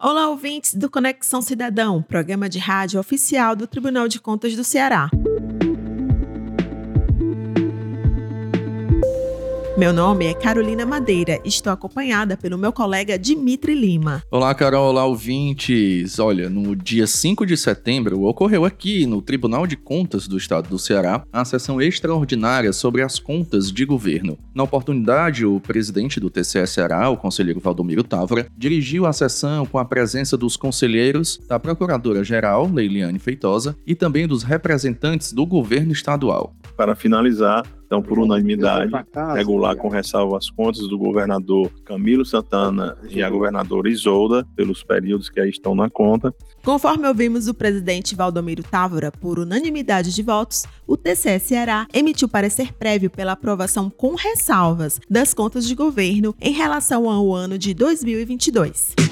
Olá, ouvintes do Conexão Cidadão, programa de rádio oficial do Tribunal de Contas do Ceará. Meu nome é Carolina Madeira e estou acompanhada pelo meu colega Dimitri Lima. Olá, Carol, olá, ouvintes. Olha, no dia 5 de setembro ocorreu aqui no Tribunal de Contas do Estado do Ceará a sessão extraordinária sobre as contas de governo. Na oportunidade, o presidente do TCE Ceará, o conselheiro Valdomiro Távora, dirigiu a sessão com a presença dos conselheiros da Procuradora-Geral, Leiliane Feitosa, e também dos representantes do governo estadual. Para finalizar, então, por unanimidade, regular com ressalva as contas do governador Camilo Santana e a governadora Isolda, pelos períodos que aí estão na conta. Conforme ouvimos o presidente Valdomiro Távora, por unanimidade de votos, o TCE Ceará emitiu parecer prévio pela aprovação com ressalvas das contas de governo em relação ao ano de 2022.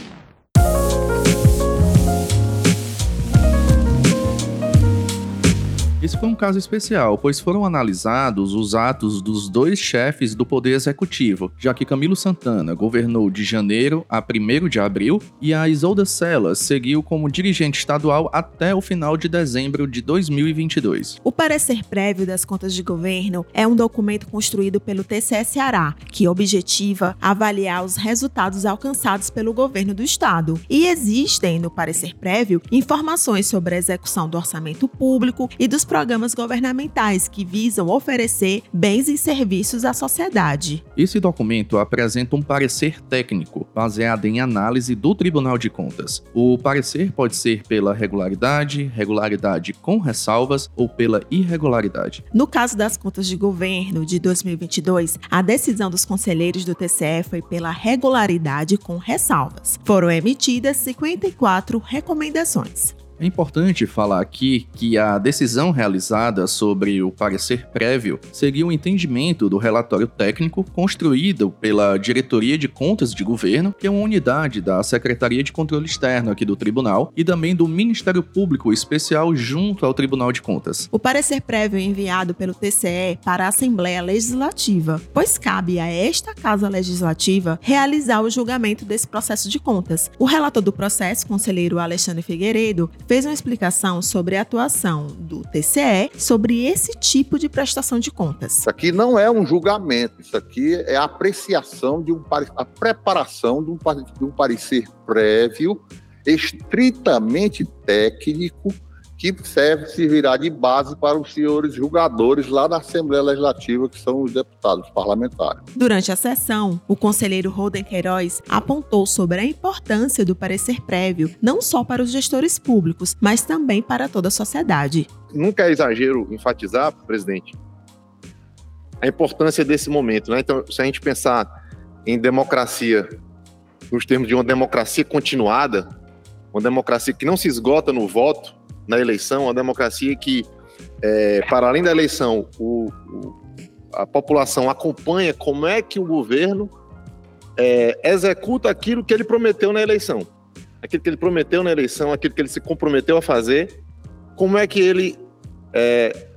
Esse foi um caso especial, pois foram analisados os atos dos dois chefes do Poder Executivo, já que Camilo Santana governou de janeiro a 1 de abril e a Isolda Celas seguiu como dirigente estadual até o final de dezembro de 2022. O parecer prévio das contas de governo é um documento construído pelo TCE Ceará, que objetiva avaliar os resultados alcançados pelo governo do estado. E existem no parecer prévio informações sobre a execução do orçamento público e dos programas governamentais que visam oferecer bens e serviços à sociedade. Esse documento apresenta um parecer técnico, baseado em análise do Tribunal de Contas. O parecer pode ser pela regularidade, regularidade com ressalvas ou pela irregularidade. No caso das contas de governo de 2022, a decisão dos conselheiros do TCE foi pela regularidade com ressalvas. Foram emitidas 54 recomendações. É importante falar aqui que a decisão realizada sobre o parecer prévio seguiu o entendimento do relatório técnico construído pela Diretoria de Contas de Governo, que é uma unidade da Secretaria de Controle Externo aqui do Tribunal, e também do Ministério Público Especial junto ao Tribunal de Contas. O parecer prévio enviado pelo TCE para a Assembleia Legislativa, pois cabe a esta Casa Legislativa realizar o julgamento desse processo de contas. O relator do processo, conselheiro Alexandre Figueiredo, fez uma explicação sobre a atuação do TCE sobre esse tipo de prestação de contas. Isso aqui não é um julgamento, isso aqui é a apreciação de um a preparação de um, de um parecer prévio estritamente técnico que serve, servirá de base para os senhores julgadores lá da Assembleia Legislativa, que são os deputados parlamentares. Durante a sessão, o conselheiro Roden Queiroz apontou sobre a importância do parecer prévio, não só para os gestores públicos, mas também para toda a sociedade. Nunca é exagero enfatizar, presidente, a importância desse momento. Né? Então, se a gente pensar em democracia, nos termos de uma democracia continuada, uma democracia que não se esgota no voto, na eleição, uma democracia que, é, para além da eleição, o, o, a população acompanha como é que o governo é, executa aquilo que ele prometeu na eleição. Aquilo que ele prometeu na eleição, aquilo que ele se comprometeu a fazer, como é que ele é,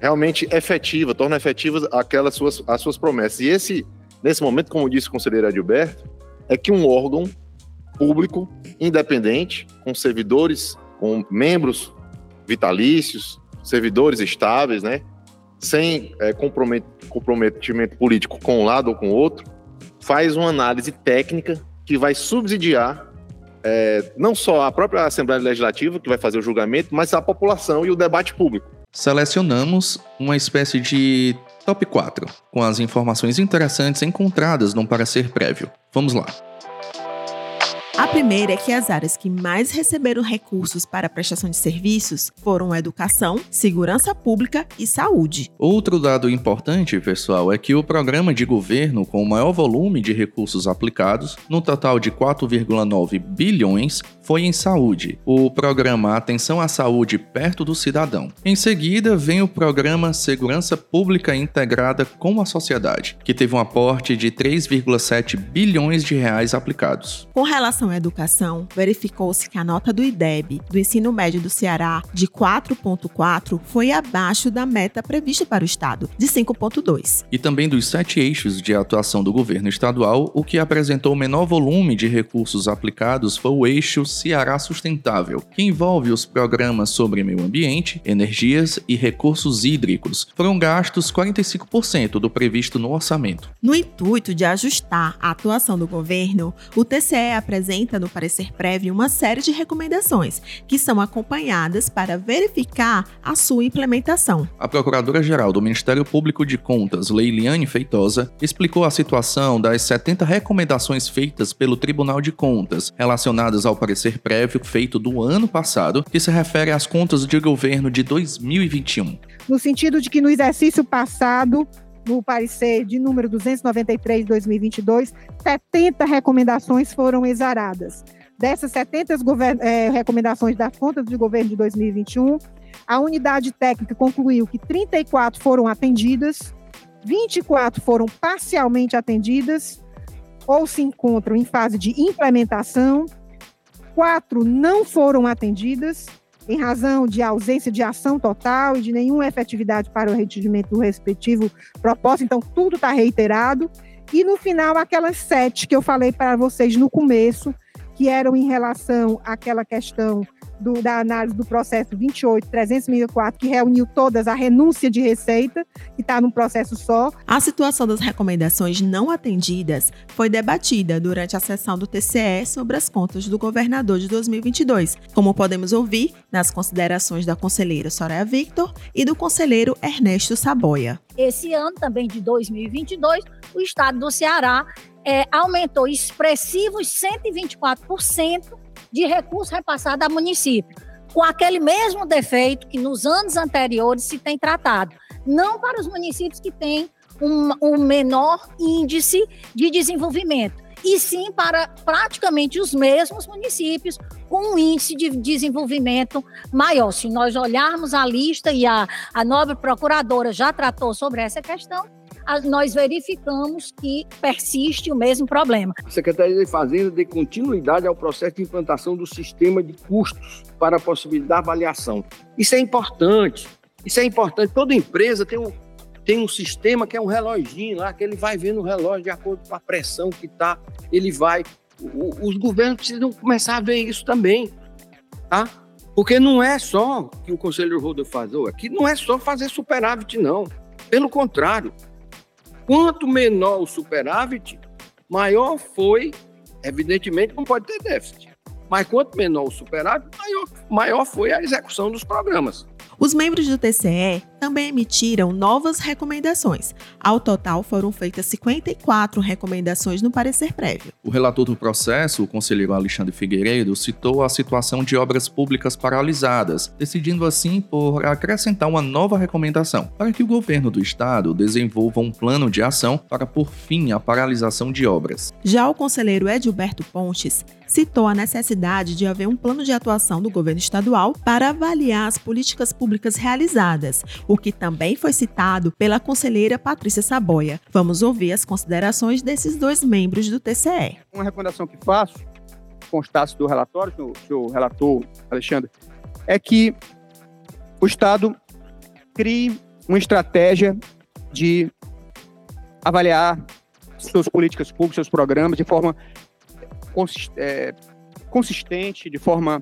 realmente efetiva, torna efetivas aquelas suas, as suas promessas. E esse, nesse momento, como disse o conselheiro Adilberto, é que um órgão público, independente, com servidores com membros vitalícios, servidores estáveis, né? Sem é, comprometimento político com um lado ou com o outro, faz uma análise técnica que vai subsidiar é, não só a própria Assembleia Legislativa, que vai fazer o julgamento, mas a população e o debate público. Selecionamos uma espécie de top 4, com as informações interessantes encontradas num parecer prévio. Vamos lá. A primeira é que as áreas que mais receberam recursos para prestação de serviços foram educação, segurança pública e saúde. Outro dado importante, pessoal, é que o programa de governo com o maior volume de recursos aplicados, no total de 4,9 bilhões, foi em saúde, o programa Atenção à Saúde Perto do Cidadão. Em seguida, vem o programa Segurança Pública Integrada com a Sociedade, que teve um aporte de 3,7 bilhões de reais aplicados. Com relação com Educação, verificou-se que a nota do IDEB do ensino médio do Ceará de 4,4 foi abaixo da meta prevista para o Estado, de 5,2. E também dos sete eixos de atuação do governo estadual, o que apresentou o menor volume de recursos aplicados foi o eixo Ceará Sustentável, que envolve os programas sobre meio ambiente, energias e recursos hídricos. Foram gastos 45% do previsto no orçamento. No intuito de ajustar a atuação do governo, o TCE apresenta no parecer prévio uma série de recomendações que são acompanhadas para verificar a sua implementação. A Procuradora-Geral do Ministério Público de Contas, Leiliane Feitosa, explicou a situação das 70 recomendações feitas pelo Tribunal de Contas relacionadas ao parecer prévio feito do ano passado, que se refere às contas de governo de 2021. No sentido de que no exercício passado no parecer de número 293 de 2022, 70 recomendações foram exaradas. Dessas 70 é, recomendações das contas de governo de 2021, a unidade técnica concluiu que 34 foram atendidas, 24 foram parcialmente atendidas ou se encontram em fase de implementação, quatro não foram atendidas em razão de ausência de ação total e de nenhuma efetividade para o atingimento do respectivo propósito. Então, tudo está reiterado. E no final, aquelas sete que eu falei para vocês no começo, que eram em relação àquela questão do, da análise do processo 28.364, que reuniu todas a renúncia de receita, que está num processo só. A situação das recomendações não atendidas foi debatida durante a sessão do TCE sobre as contas do governador de 2022, como podemos ouvir nas considerações da conselheira Soraya Victor e do conselheiro Ernesto Saboia. Esse ano também de 2022, o estado do Ceará é, aumentou expressivos 124% de recurso repassado a município, com aquele mesmo defeito que nos anos anteriores se tem tratado. Não para os municípios que têm um, um menor índice de desenvolvimento, e sim para praticamente os mesmos municípios com um índice de desenvolvimento maior. Se nós olharmos a lista, e a, a nobre procuradora já tratou sobre essa questão, nós verificamos que persiste o mesmo problema. A Secretaria de Fazenda dê continuidade ao processo de implantação do sistema de custos para a possibilidade da avaliação. Isso é importante. Isso é importante. Toda empresa tem um, tem um sistema que é um reloginho lá, que ele vai vendo o relógio de acordo com a pressão que está, ele vai. O, os governos precisam começar a ver isso também, tá? Porque não é só que o conselheiro Rodolfo faz aqui, não é só fazer superávit, não. Pelo contrário, Quanto menor o superávit, maior foi, evidentemente não pode ter déficit, mas quanto menor o superávit, maior, maior foi a execução dos programas. Os membros do TCE também emitiram novas recomendações. Ao total, foram feitas 54 recomendações no parecer prévio. O relator do processo, o conselheiro Alexandre Figueiredo, citou a situação de obras públicas paralisadas, decidindo assim por acrescentar uma nova recomendação para que o governo do estado desenvolva um plano de ação para pôr fim à paralisação de obras. Já o conselheiro Edilberto Pontes citou a necessidade de haver um plano de atuação do governo estadual para avaliar as políticas públicas realizadas, o que também foi citado pela conselheira Patrícia Saboia. Vamos ouvir as considerações desses dois membros do TCE. Uma recomendação que faço, constasse do relatório, senhor, senhor relator Alexandre, é que o Estado crie uma estratégia de avaliar suas políticas públicas, seus programas de forma é, consistente, de forma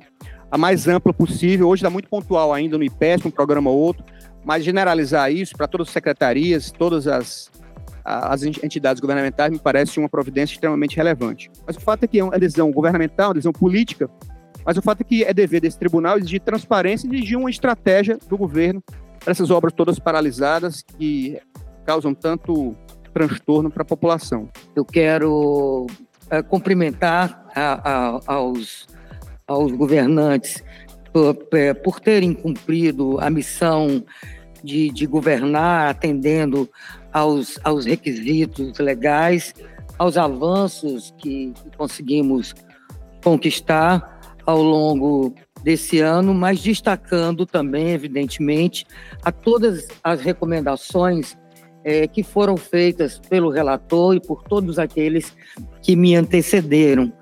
a mais ampla possível. Hoje está muito pontual ainda no IPESP, um programa ou outro, mas generalizar isso para todas as secretarias, todas as, as entidades governamentais, me parece uma providência extremamente relevante. Mas o fato é que é uma decisão governamental, uma decisão política, mas o fato é que é dever desse tribunal exigir transparência e exigir uma estratégia do governo para essas obras todas paralisadas que causam tanto transtorno para a população. Eu quero uh, cumprimentar a, a, aos, aos governantes por, é, por, terem cumprido a missão de, de governar atendendo aos, aos requisitos legais, aos avanços que, conseguimos conquistar ao longo desse ano, mas destacando também, evidentemente, a todas as recomendações é, que foram feitas pelo relator e por todos aqueles que me antecederam.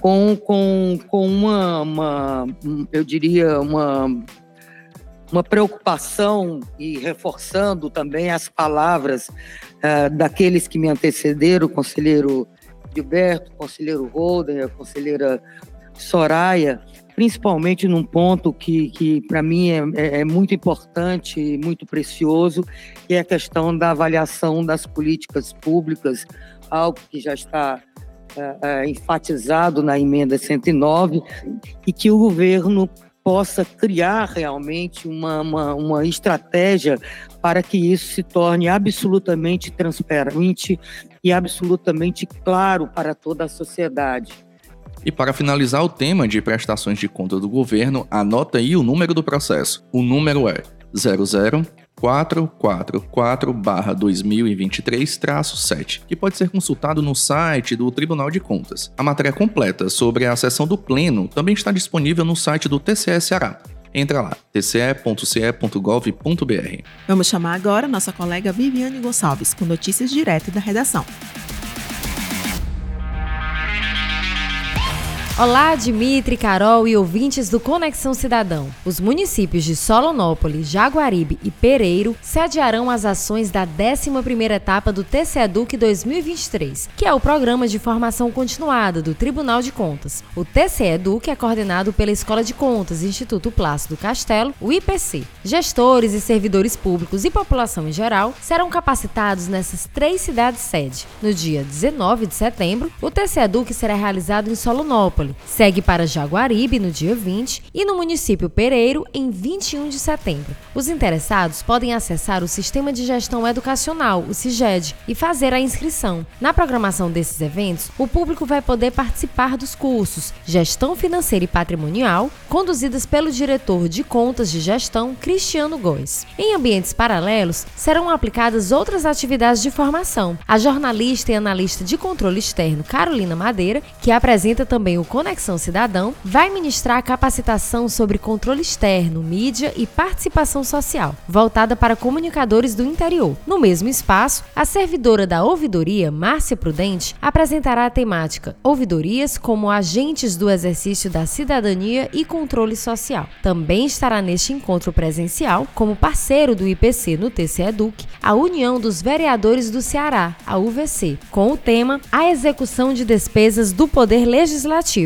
Com, com, com uma, uma, eu diria, uma, uma preocupação e reforçando também as palavras uh, daqueles que me antecederam, o conselheiro Gilberto, o conselheiro Holden, a conselheira Soraya, principalmente num ponto que, que para mim é, é, é, muito importante e muito precioso, que é a questão da avaliação das políticas públicas, algo que já está é, é, enfatizado na emenda 109, e que o governo possa criar realmente uma, uma, uma estratégia para que isso se torne absolutamente transparente e absolutamente claro para toda a sociedade. E para finalizar o tema de prestações de conta do governo, anota aí o número do processo. O número é 00444-2023-7, que pode ser consultado no site do Tribunal de Contas. A matéria completa sobre a sessão do Pleno também está disponível no site do TCE Ceará. Entra lá, tce.ce.gov.br. Vamos chamar agora nossa colega Viviane Gonçalves com notícias direto da redação. Olá, Dimitri, Carol e ouvintes do Conexão Cidadão. Os municípios de Solonópolis, Jaguaribe e Pereiro sediarão as ações da 11ª etapa do TCEDUC 2023, que é o programa de formação continuada do Tribunal de Contas. O TCEDUC é coordenado pela Escola de Contas Instituto Plácido Castelo, o IPC. Gestores e servidores públicos e população em geral serão capacitados nessas três cidades sede. No dia 19 de setembro, o TCEDUC será realizado em Solonópolis Segue para Jaguaribe no dia 20 e no município Pereiro em 21 de setembro. Os interessados podem acessar o Sistema de Gestão Educacional, o CIGED, e fazer a inscrição. Na programação desses eventos, o público vai poder participar dos cursos Gestão Financeira e Patrimonial, conduzidas pelo diretor de Contas de Gestão, Cristiano Góes. Em ambientes paralelos, serão aplicadas outras atividades de formação. A jornalista e analista de controle externo Carolina Madeira, que apresenta também o Conexão Cidadão vai ministrar capacitação sobre controle externo, mídia e participação social, voltada para comunicadores do interior. No mesmo espaço, a servidora da ouvidoria, Márcia Prudente, apresentará a temática Ouvidorias como agentes do exercício da cidadania e controle social. Também estará neste encontro presencial, como parceiro do IPC no TC Educ, a União dos Vereadores do Ceará, a UVC, com o tema A execução de despesas do Poder Legislativo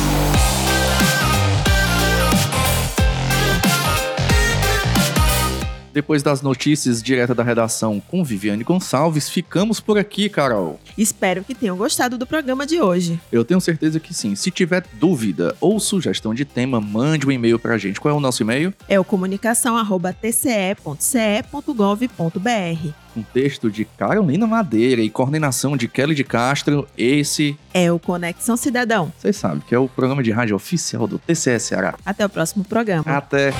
Depois das notícias direto da redação com Viviane Gonçalves, ficamos por aqui, Carol. Espero que tenham gostado do programa de hoje. Eu tenho certeza que sim. Se tiver dúvida ou sugestão de tema, mande um e-mail pra gente. Qual é o nosso e-mail? É o comunicação@tce.ce.gov.br. Um texto de Carolina Madeira e coordenação de Kelly de Castro. Esse é o Conexão Cidadão. Vocês sabem que é o programa de rádio oficial do TCS Ceará. Até o próximo programa. Até.